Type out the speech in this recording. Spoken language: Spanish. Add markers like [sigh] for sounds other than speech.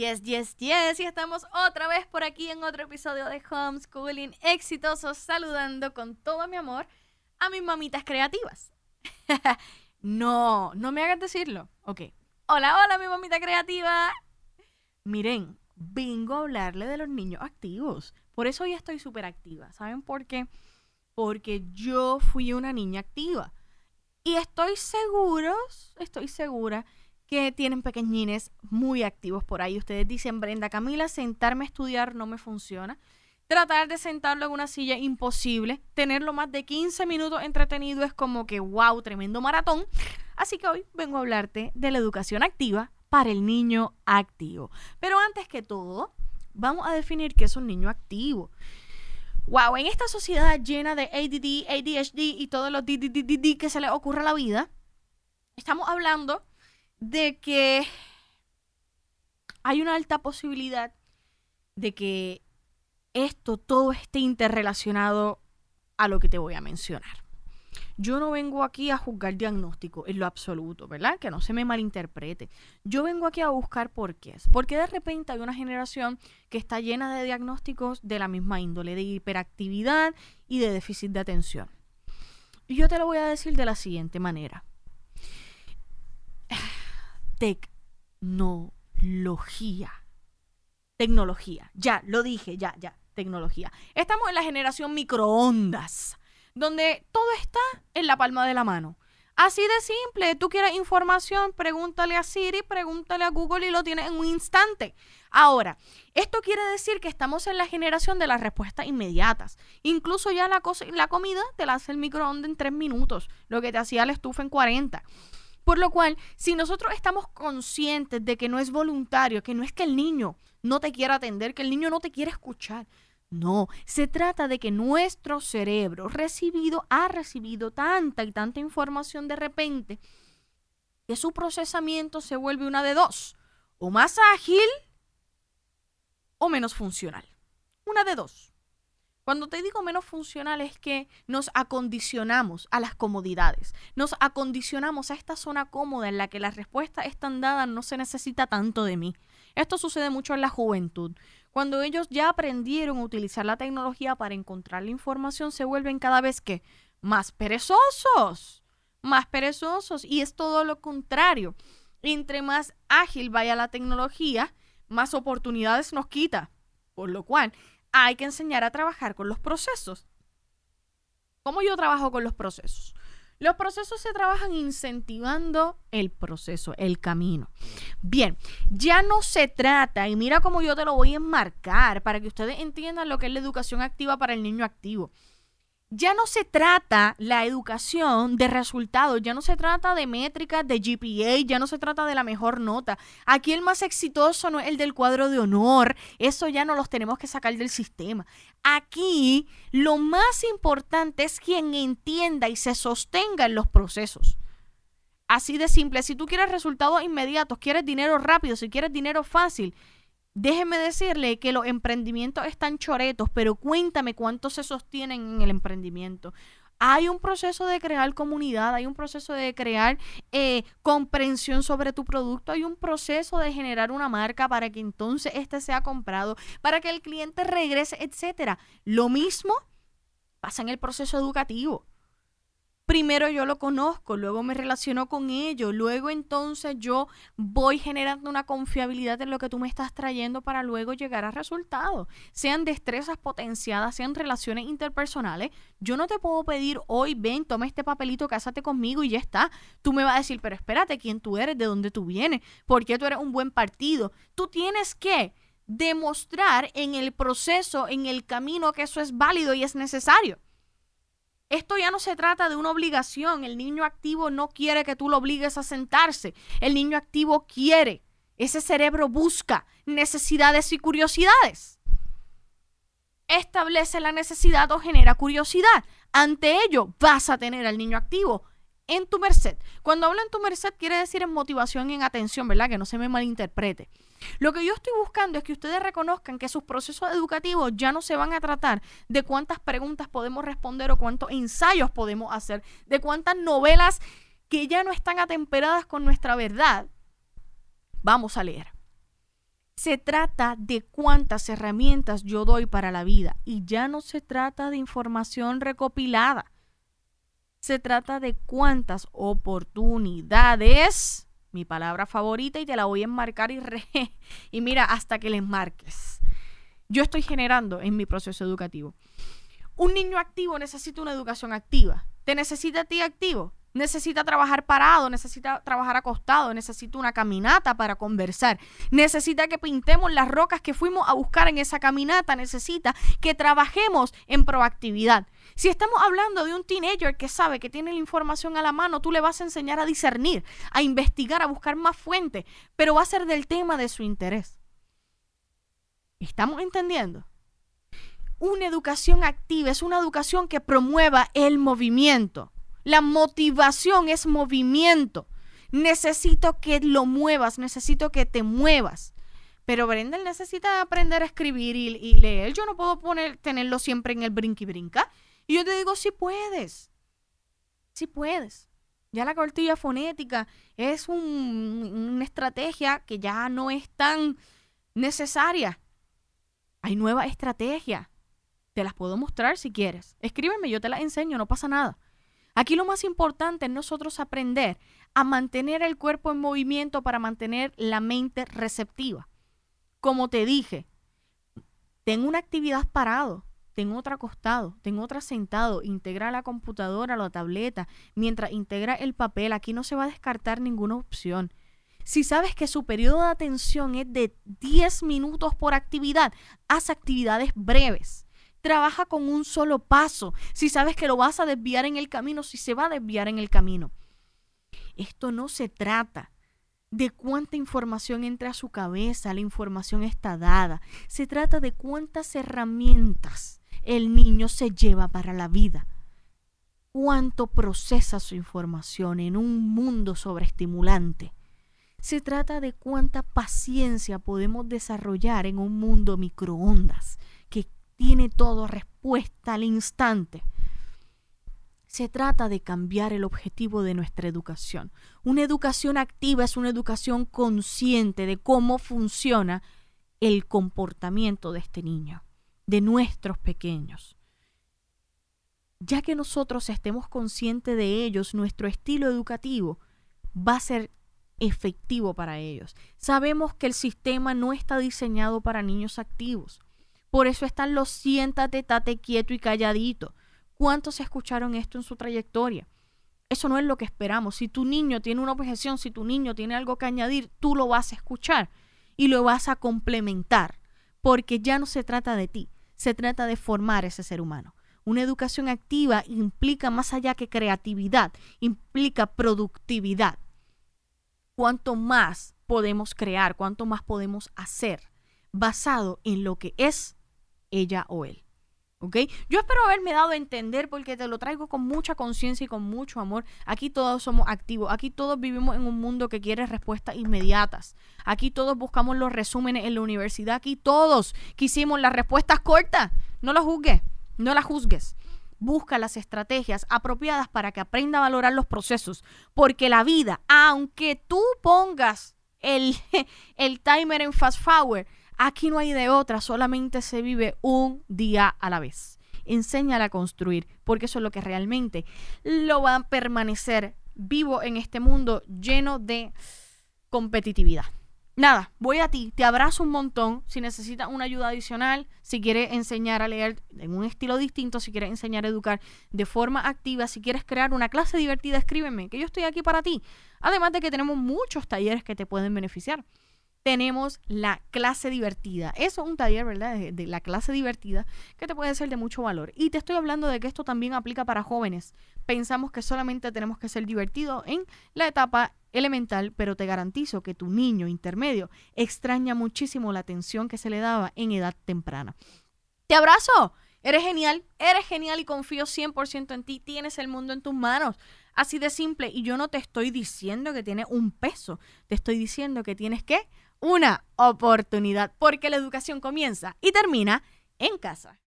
Yes, yes, yes. Y estamos otra vez por aquí en otro episodio de Homeschooling Exitoso, saludando con todo mi amor a mis mamitas creativas. [laughs] no, no me hagas decirlo. Ok. Hola, hola, mi mamita creativa. Miren, vengo a hablarle de los niños activos. Por eso hoy estoy súper activa. ¿Saben por qué? Porque yo fui una niña activa. Y estoy seguro, estoy segura que tienen pequeñines muy activos por ahí. Ustedes dicen, Brenda Camila, sentarme a estudiar no me funciona. Tratar de sentarlo en una silla imposible. Tenerlo más de 15 minutos entretenido es como que, wow, tremendo maratón. Así que hoy vengo a hablarte de la educación activa para el niño activo. Pero antes que todo, vamos a definir qué es un niño activo. Wow, en esta sociedad llena de ADD, ADHD y todos los DDD que se le ocurra a la vida, estamos hablando de que hay una alta posibilidad de que esto todo esté interrelacionado a lo que te voy a mencionar. Yo no vengo aquí a juzgar diagnóstico en lo absoluto, ¿verdad? Que no se me malinterprete. Yo vengo aquí a buscar por qué. Porque de repente hay una generación que está llena de diagnósticos de la misma índole, de hiperactividad y de déficit de atención. Y yo te lo voy a decir de la siguiente manera tecnología. Tecnología. Ya, lo dije, ya, ya. Tecnología. Estamos en la generación microondas, donde todo está en la palma de la mano. Así de simple, tú quieres información, pregúntale a Siri, pregúntale a Google y lo tienes en un instante. Ahora, esto quiere decir que estamos en la generación de las respuestas inmediatas. Incluso ya la, la comida te la hace el microondas en tres minutos, lo que te hacía la estufa en 40. Por lo cual, si nosotros estamos conscientes de que no es voluntario, que no es que el niño no te quiera atender, que el niño no te quiere escuchar, no, se trata de que nuestro cerebro recibido, ha recibido tanta y tanta información de repente que su procesamiento se vuelve una de dos, o más ágil o menos funcional. Una de dos. Cuando te digo menos funcional es que nos acondicionamos a las comodidades, nos acondicionamos a esta zona cómoda en la que la respuesta es tan dada, no se necesita tanto de mí. Esto sucede mucho en la juventud. Cuando ellos ya aprendieron a utilizar la tecnología para encontrar la información, se vuelven cada vez que más perezosos, más perezosos. Y es todo lo contrario. Entre más ágil vaya la tecnología, más oportunidades nos quita. Por lo cual, hay que enseñar a trabajar con los procesos. ¿Cómo yo trabajo con los procesos? Los procesos se trabajan incentivando el proceso, el camino. Bien, ya no se trata, y mira cómo yo te lo voy a enmarcar para que ustedes entiendan lo que es la educación activa para el niño activo ya no se trata la educación de resultados, ya no se trata de métricas, de GPA, ya no se trata de la mejor nota. Aquí el más exitoso no es el del cuadro de honor, eso ya no los tenemos que sacar del sistema. Aquí lo más importante es quien entienda y se sostenga en los procesos. Así de simple, si tú quieres resultados inmediatos, quieres dinero rápido, si quieres dinero fácil, Déjeme decirle que los emprendimientos están choretos, pero cuéntame cuánto se sostienen en el emprendimiento. Hay un proceso de crear comunidad, hay un proceso de crear eh, comprensión sobre tu producto, hay un proceso de generar una marca para que entonces este sea comprado, para que el cliente regrese, etcétera. Lo mismo pasa en el proceso educativo primero yo lo conozco, luego me relaciono con ello, luego entonces yo voy generando una confiabilidad en lo que tú me estás trayendo para luego llegar a resultados, sean destrezas potenciadas, sean relaciones interpersonales. Yo no te puedo pedir hoy, ven, toma este papelito, cásate conmigo y ya está. Tú me vas a decir, pero espérate, ¿quién tú eres? ¿De dónde tú vienes? ¿Por qué tú eres un buen partido? Tú tienes que demostrar en el proceso, en el camino que eso es válido y es necesario. Esto ya no se trata de una obligación. El niño activo no quiere que tú lo obligues a sentarse. El niño activo quiere. Ese cerebro busca necesidades y curiosidades. Establece la necesidad o genera curiosidad. Ante ello, vas a tener al niño activo en tu merced. Cuando hablo en tu merced quiere decir en motivación y en atención, ¿verdad? Que no se me malinterprete. Lo que yo estoy buscando es que ustedes reconozcan que sus procesos educativos ya no se van a tratar de cuántas preguntas podemos responder o cuántos ensayos podemos hacer, de cuántas novelas que ya no están atemperadas con nuestra verdad vamos a leer. Se trata de cuántas herramientas yo doy para la vida y ya no se trata de información recopilada. Se trata de cuántas oportunidades, mi palabra favorita y te la voy a enmarcar y, [laughs] y mira hasta que les marques. Yo estoy generando en mi proceso educativo. Un niño activo necesita una educación activa. ¿Te necesita a ti activo? Necesita trabajar parado, necesita trabajar acostado, necesita una caminata para conversar, necesita que pintemos las rocas que fuimos a buscar en esa caminata, necesita que trabajemos en proactividad. Si estamos hablando de un teenager que sabe que tiene la información a la mano, tú le vas a enseñar a discernir, a investigar, a buscar más fuentes, pero va a ser del tema de su interés. ¿Estamos entendiendo? Una educación activa es una educación que promueva el movimiento la motivación es movimiento. Necesito que lo muevas, necesito que te muevas. Pero Brenda necesita aprender a escribir y, leer. Yo no puedo poner, tenerlo siempre en el brinqui brinca. Y yo te digo, sí puedes. Sí puedes. Ya la cortilla fonética es una estrategia que ya no es tan necesaria. Hay nuevas estrategias. Te las puedo mostrar si quieres. Escríbeme, yo te las enseño, no pasa nada. Aquí lo más importante es nosotros aprender a mantener el cuerpo en movimiento para mantener la mente receptiva. Como te dije, tengo una actividad parado, tengo otra acostado, tengo otra sentado, integra la computadora, la tableta, mientras integra el papel, aquí no se va a descartar ninguna opción. Si sabes que su periodo de atención es de 10 minutos por actividad, haz actividades breves. Trabaja con un solo paso. Si sabes que lo vas a desviar en el camino, si se va a desviar en el camino. Esto no se trata de cuánta información entra a su cabeza, la información está dada. Se trata de cuántas herramientas el niño se lleva para la vida. Cuánto procesa su información en un mundo sobreestimulante. Se trata de cuánta paciencia podemos desarrollar en un mundo microondas tiene todo respuesta al instante. Se trata de cambiar el objetivo de nuestra educación. Una educación activa es una educación consciente de cómo funciona el comportamiento de este niño, de nuestros pequeños. Ya que nosotros estemos conscientes de ellos, nuestro estilo educativo va a ser efectivo para ellos. Sabemos que el sistema no está diseñado para niños activos. Por eso están los siéntate, tate quieto y calladito. ¿Cuántos escucharon esto en su trayectoria? Eso no es lo que esperamos. Si tu niño tiene una objeción, si tu niño tiene algo que añadir, tú lo vas a escuchar y lo vas a complementar, porque ya no se trata de ti, se trata de formar ese ser humano. Una educación activa implica más allá que creatividad, implica productividad. Cuanto más podemos crear, cuanto más podemos hacer basado en lo que es ella o él. ¿Ok? Yo espero haberme dado a entender porque te lo traigo con mucha conciencia y con mucho amor. Aquí todos somos activos. Aquí todos vivimos en un mundo que quiere respuestas inmediatas. Aquí todos buscamos los resúmenes en la universidad. Aquí todos quisimos las respuestas cortas. No las juzgues. No las juzgues. Busca las estrategias apropiadas para que aprenda a valorar los procesos. Porque la vida, aunque tú pongas el, [laughs] el timer en fast forward, Aquí no hay de otra, solamente se vive un día a la vez. Enséñala a construir, porque eso es lo que realmente lo va a permanecer vivo en este mundo lleno de competitividad. Nada, voy a ti, te abrazo un montón. Si necesitas una ayuda adicional, si quieres enseñar a leer en un estilo distinto, si quieres enseñar a educar de forma activa, si quieres crear una clase divertida, escríbeme, que yo estoy aquí para ti. Además de que tenemos muchos talleres que te pueden beneficiar tenemos la clase divertida. Eso es un taller, ¿verdad? De, la clase divertida que te puede ser de mucho valor. Y te estoy hablando de que esto también aplica para jóvenes. Pensamos que solamente tenemos que ser divertidos en la etapa elemental, pero te garantizo que tu niño intermedio extraña muchísimo la atención que se le daba en edad temprana. Te abrazo. Eres genial, eres genial y confío 100% en ti. Tienes el mundo en tus manos. Así de simple. Y yo no te estoy diciendo que tienes un peso. Te estoy diciendo que tienes que una oportunidad, porque la educación comienza y termina en casa.